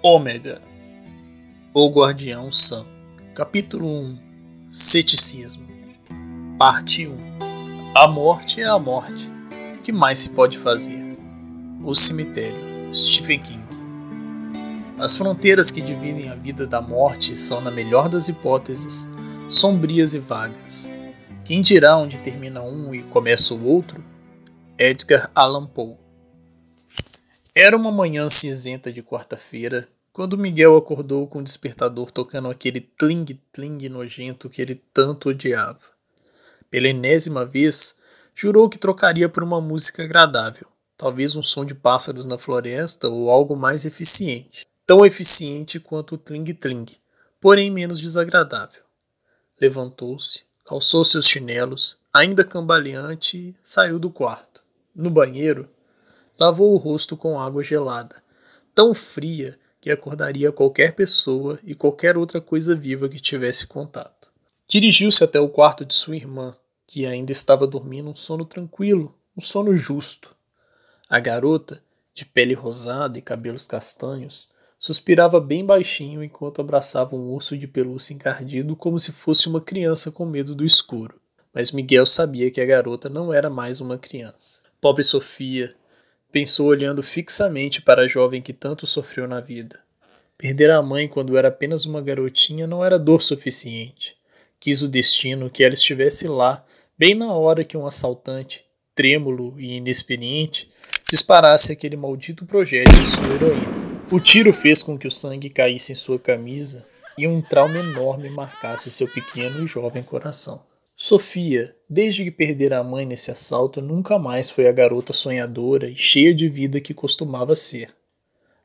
Ômega, o Guardião Sam, capítulo 1 Ceticismo, parte 1 A morte é a morte. O que mais se pode fazer? O cemitério, Stephen King. As fronteiras que dividem a vida da morte são, na melhor das hipóteses, sombrias e vagas. Quem dirá onde termina um e começa o outro? Edgar Allan Poe. Era uma manhã cinzenta de quarta-feira quando Miguel acordou com o despertador tocando aquele tling-tling nojento que ele tanto odiava. Pela enésima vez, jurou que trocaria por uma música agradável, talvez um som de pássaros na floresta ou algo mais eficiente, tão eficiente quanto o tling-tling, porém menos desagradável. Levantou-se, calçou seus chinelos, ainda cambaleante, saiu do quarto. No banheiro, lavou o rosto com água gelada, tão fria que acordaria qualquer pessoa e qualquer outra coisa viva que tivesse contato. Dirigiu-se até o quarto de sua irmã, que ainda estava dormindo um sono tranquilo, um sono justo. A garota, de pele rosada e cabelos castanhos, suspirava bem baixinho enquanto abraçava um urso de pelúcia encardido como se fosse uma criança com medo do escuro. Mas Miguel sabia que a garota não era mais uma criança. Pobre Sofia, pensou olhando fixamente para a jovem que tanto sofreu na vida. Perder a mãe quando era apenas uma garotinha não era dor suficiente. Quis o destino que ela estivesse lá, bem na hora que um assaltante, trêmulo e inexperiente, disparasse aquele maldito projétil em sua heroína. O tiro fez com que o sangue caísse em sua camisa e um trauma enorme marcasse seu pequeno e jovem coração. Sofia, desde que perdera a mãe nesse assalto, nunca mais foi a garota sonhadora e cheia de vida que costumava ser.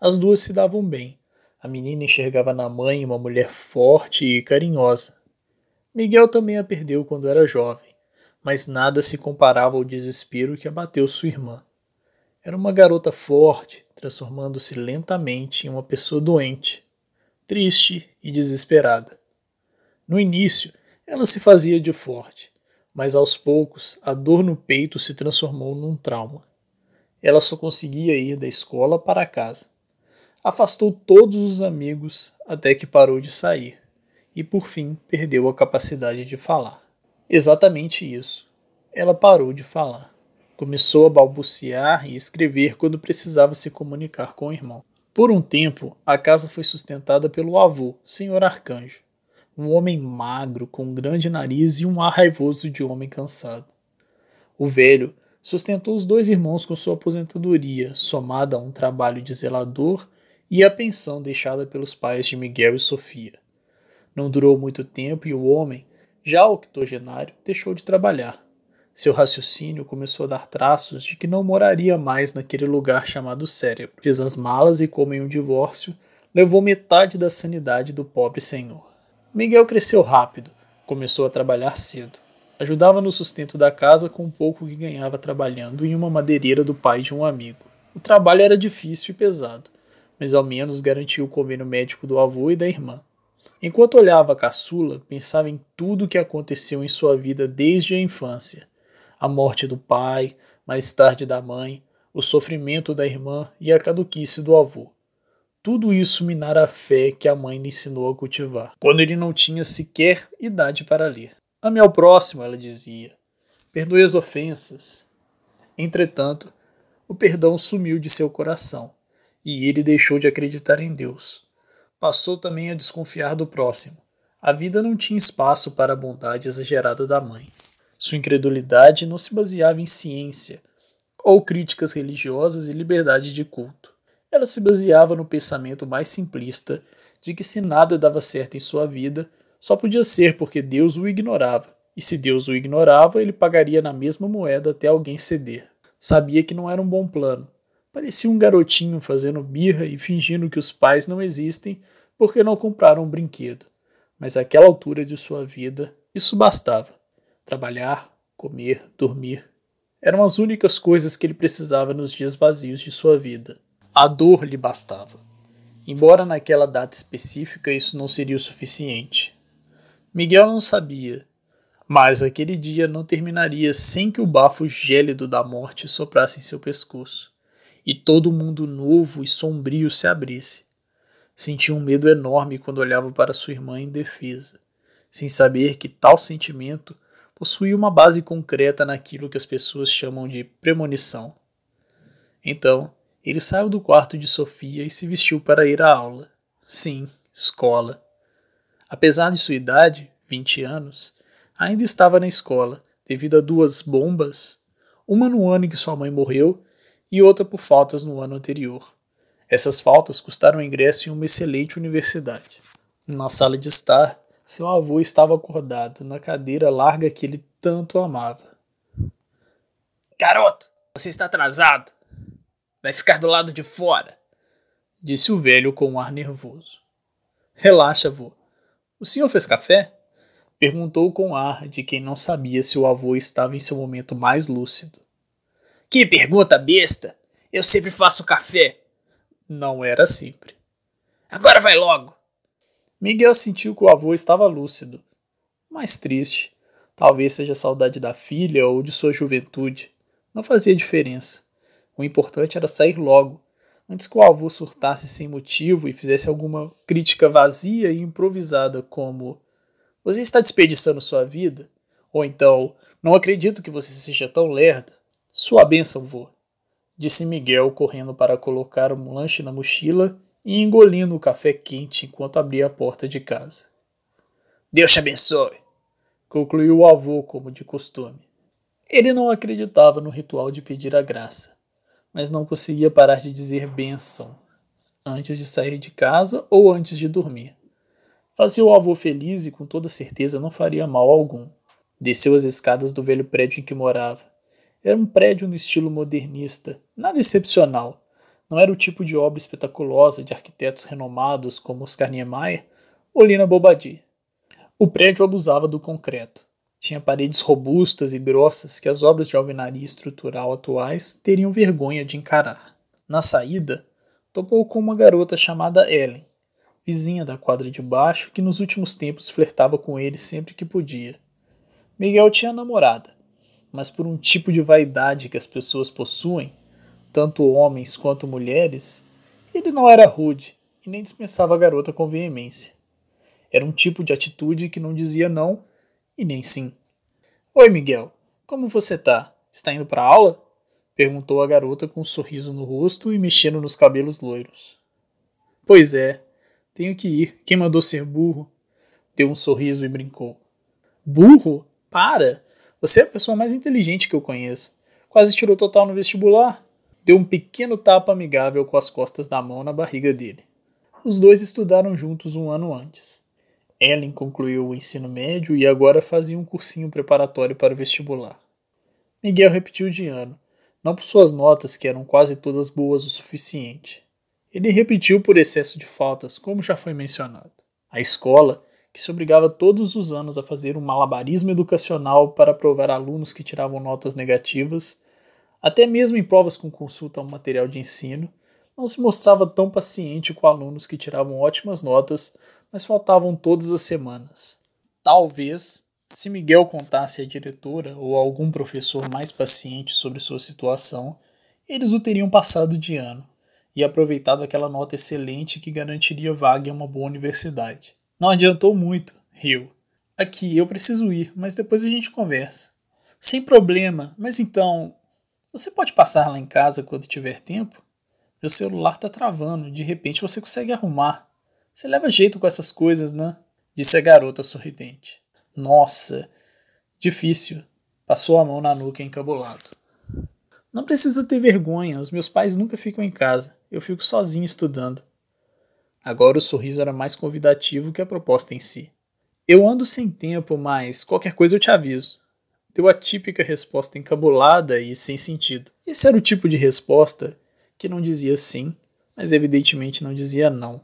As duas se davam bem. A menina enxergava na mãe uma mulher forte e carinhosa. Miguel também a perdeu quando era jovem, mas nada se comparava ao desespero que abateu sua irmã. Era uma garota forte, transformando-se lentamente em uma pessoa doente, triste e desesperada. No início, ela se fazia de forte, mas aos poucos a dor no peito se transformou num trauma. Ela só conseguia ir da escola para casa. Afastou todos os amigos até que parou de sair e por fim perdeu a capacidade de falar. Exatamente isso. Ela parou de falar. Começou a balbuciar e escrever quando precisava se comunicar com o irmão. Por um tempo, a casa foi sustentada pelo avô, Senhor Arcanjo um homem magro, com um grande nariz e um ar raivoso de homem cansado. O velho sustentou os dois irmãos com sua aposentadoria, somada a um trabalho de zelador e a pensão deixada pelos pais de Miguel e Sofia. Não durou muito tempo e o homem, já octogenário, deixou de trabalhar. Seu raciocínio começou a dar traços de que não moraria mais naquele lugar chamado cérebro. Fez as malas e, como em um divórcio, levou metade da sanidade do pobre senhor. Miguel cresceu rápido, começou a trabalhar cedo. Ajudava no sustento da casa com o pouco que ganhava trabalhando em uma madeireira do pai de um amigo. O trabalho era difícil e pesado, mas ao menos garantia o convênio médico do avô e da irmã. Enquanto olhava a caçula, pensava em tudo o que aconteceu em sua vida desde a infância: a morte do pai, mais tarde da mãe, o sofrimento da irmã e a caduquice do avô. Tudo isso minara a fé que a mãe lhe ensinou a cultivar, quando ele não tinha sequer idade para ler. Ame ao próximo, ela dizia. Perdoe as ofensas. Entretanto, o perdão sumiu de seu coração, e ele deixou de acreditar em Deus. Passou também a desconfiar do próximo. A vida não tinha espaço para a bondade exagerada da mãe. Sua incredulidade não se baseava em ciência, ou críticas religiosas e liberdade de culto. Ela se baseava no pensamento mais simplista de que se nada dava certo em sua vida, só podia ser porque Deus o ignorava, e se Deus o ignorava, ele pagaria na mesma moeda até alguém ceder. Sabia que não era um bom plano. Parecia um garotinho fazendo birra e fingindo que os pais não existem porque não compraram um brinquedo. Mas àquela altura de sua vida, isso bastava. Trabalhar, comer, dormir. Eram as únicas coisas que ele precisava nos dias vazios de sua vida. A dor lhe bastava. Embora naquela data específica isso não seria o suficiente. Miguel não sabia, mas aquele dia não terminaria sem que o bafo gélido da morte soprasse em seu pescoço e todo mundo novo e sombrio se abrisse. Sentia um medo enorme quando olhava para sua irmã indefesa, sem saber que tal sentimento possuía uma base concreta naquilo que as pessoas chamam de premonição. Então, ele saiu do quarto de Sofia e se vestiu para ir à aula. Sim, escola. Apesar de sua idade, 20 anos, ainda estava na escola, devido a duas bombas, uma no ano em que sua mãe morreu e outra por faltas no ano anterior. Essas faltas custaram ingresso em uma excelente universidade. Na sala de estar, seu avô estava acordado na cadeira larga que ele tanto amava. Garoto, você está atrasado. Vai ficar do lado de fora, disse o velho com um ar nervoso. Relaxa, avô. O senhor fez café? Perguntou com ar de quem não sabia se o avô estava em seu momento mais lúcido. Que pergunta besta! Eu sempre faço café. Não era sempre. Agora vai logo! Miguel sentiu que o avô estava lúcido, mas triste. Talvez seja saudade da filha ou de sua juventude. Não fazia diferença. O importante era sair logo, antes que o avô surtasse sem motivo e fizesse alguma crítica vazia e improvisada, como: Você está desperdiçando sua vida? Ou então: Não acredito que você seja tão lerdo. Sua bênção, vô, disse Miguel, correndo para colocar um lanche na mochila e engolindo o café quente enquanto abria a porta de casa. Deus te abençoe, concluiu o avô, como de costume. Ele não acreditava no ritual de pedir a graça mas não conseguia parar de dizer benção antes de sair de casa ou antes de dormir. Fazia o avô feliz e com toda certeza não faria mal algum. Desceu as escadas do velho prédio em que morava. Era um prédio no estilo modernista, nada excepcional. Não era o tipo de obra espetaculosa de arquitetos renomados como Oscar Niemeyer ou Lina Bobadilla. O prédio abusava do concreto. Tinha paredes robustas e grossas que as obras de alvenaria estrutural atuais teriam vergonha de encarar. Na saída, topou com uma garota chamada Ellen, vizinha da quadra de baixo, que nos últimos tempos flertava com ele sempre que podia. Miguel tinha namorada, mas por um tipo de vaidade que as pessoas possuem, tanto homens quanto mulheres, ele não era rude e nem dispensava a garota com veemência. Era um tipo de atitude que não dizia não e nem sim. Oi, Miguel. Como você tá? Está indo para aula? perguntou a garota com um sorriso no rosto e mexendo nos cabelos loiros. Pois é, tenho que ir. Quem mandou ser burro? Deu um sorriso e brincou. Burro? Para! Você é a pessoa mais inteligente que eu conheço. Quase tirou total no vestibular. Deu um pequeno tapa amigável com as costas da mão na barriga dele. Os dois estudaram juntos um ano antes. Ellen concluiu o ensino médio e agora fazia um cursinho preparatório para o vestibular. Miguel repetiu de ano, não por suas notas, que eram quase todas boas o suficiente. Ele repetiu por excesso de faltas, como já foi mencionado. A escola, que se obrigava todos os anos a fazer um malabarismo educacional para aprovar alunos que tiravam notas negativas, até mesmo em provas com consulta ao material de ensino, não se mostrava tão paciente com alunos que tiravam ótimas notas mas faltavam todas as semanas. Talvez, se Miguel contasse à diretora ou a algum professor mais paciente sobre sua situação, eles o teriam passado de ano e aproveitado aquela nota excelente que garantiria vaga em uma boa universidade. Não adiantou muito, riu. Aqui, eu preciso ir, mas depois a gente conversa. Sem problema, mas então. Você pode passar lá em casa quando tiver tempo? Meu celular tá travando, de repente você consegue arrumar. Você leva jeito com essas coisas, né? Disse a garota sorridente. Nossa, difícil. Passou a mão na nuca encabulado. Não precisa ter vergonha, os meus pais nunca ficam em casa. Eu fico sozinho estudando. Agora o sorriso era mais convidativo que a proposta em si. Eu ando sem tempo, mas qualquer coisa eu te aviso. Deu a típica resposta encabulada e sem sentido. Esse era o tipo de resposta que não dizia sim, mas evidentemente não dizia não.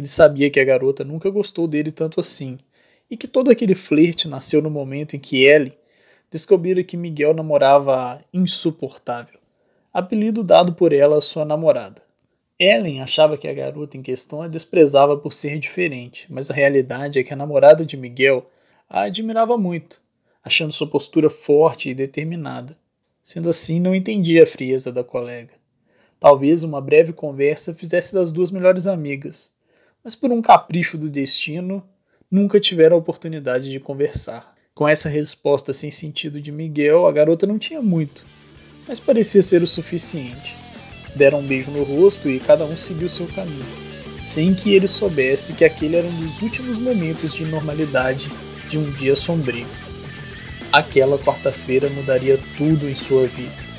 Ele sabia que a garota nunca gostou dele tanto assim, e que todo aquele flerte nasceu no momento em que Ellie descobrira que Miguel namorava a insuportável, apelido dado por ela à sua namorada. Ellen achava que a garota em questão a desprezava por ser diferente, mas a realidade é que a namorada de Miguel a admirava muito, achando sua postura forte e determinada. Sendo assim, não entendia a frieza da colega. Talvez uma breve conversa fizesse das duas melhores amigas, mas por um capricho do destino, nunca tiveram a oportunidade de conversar. Com essa resposta sem sentido de Miguel, a garota não tinha muito, mas parecia ser o suficiente. Deram um beijo no rosto e cada um seguiu seu caminho, sem que ele soubesse que aquele era um dos últimos momentos de normalidade de um dia sombrio. Aquela quarta-feira mudaria tudo em sua vida.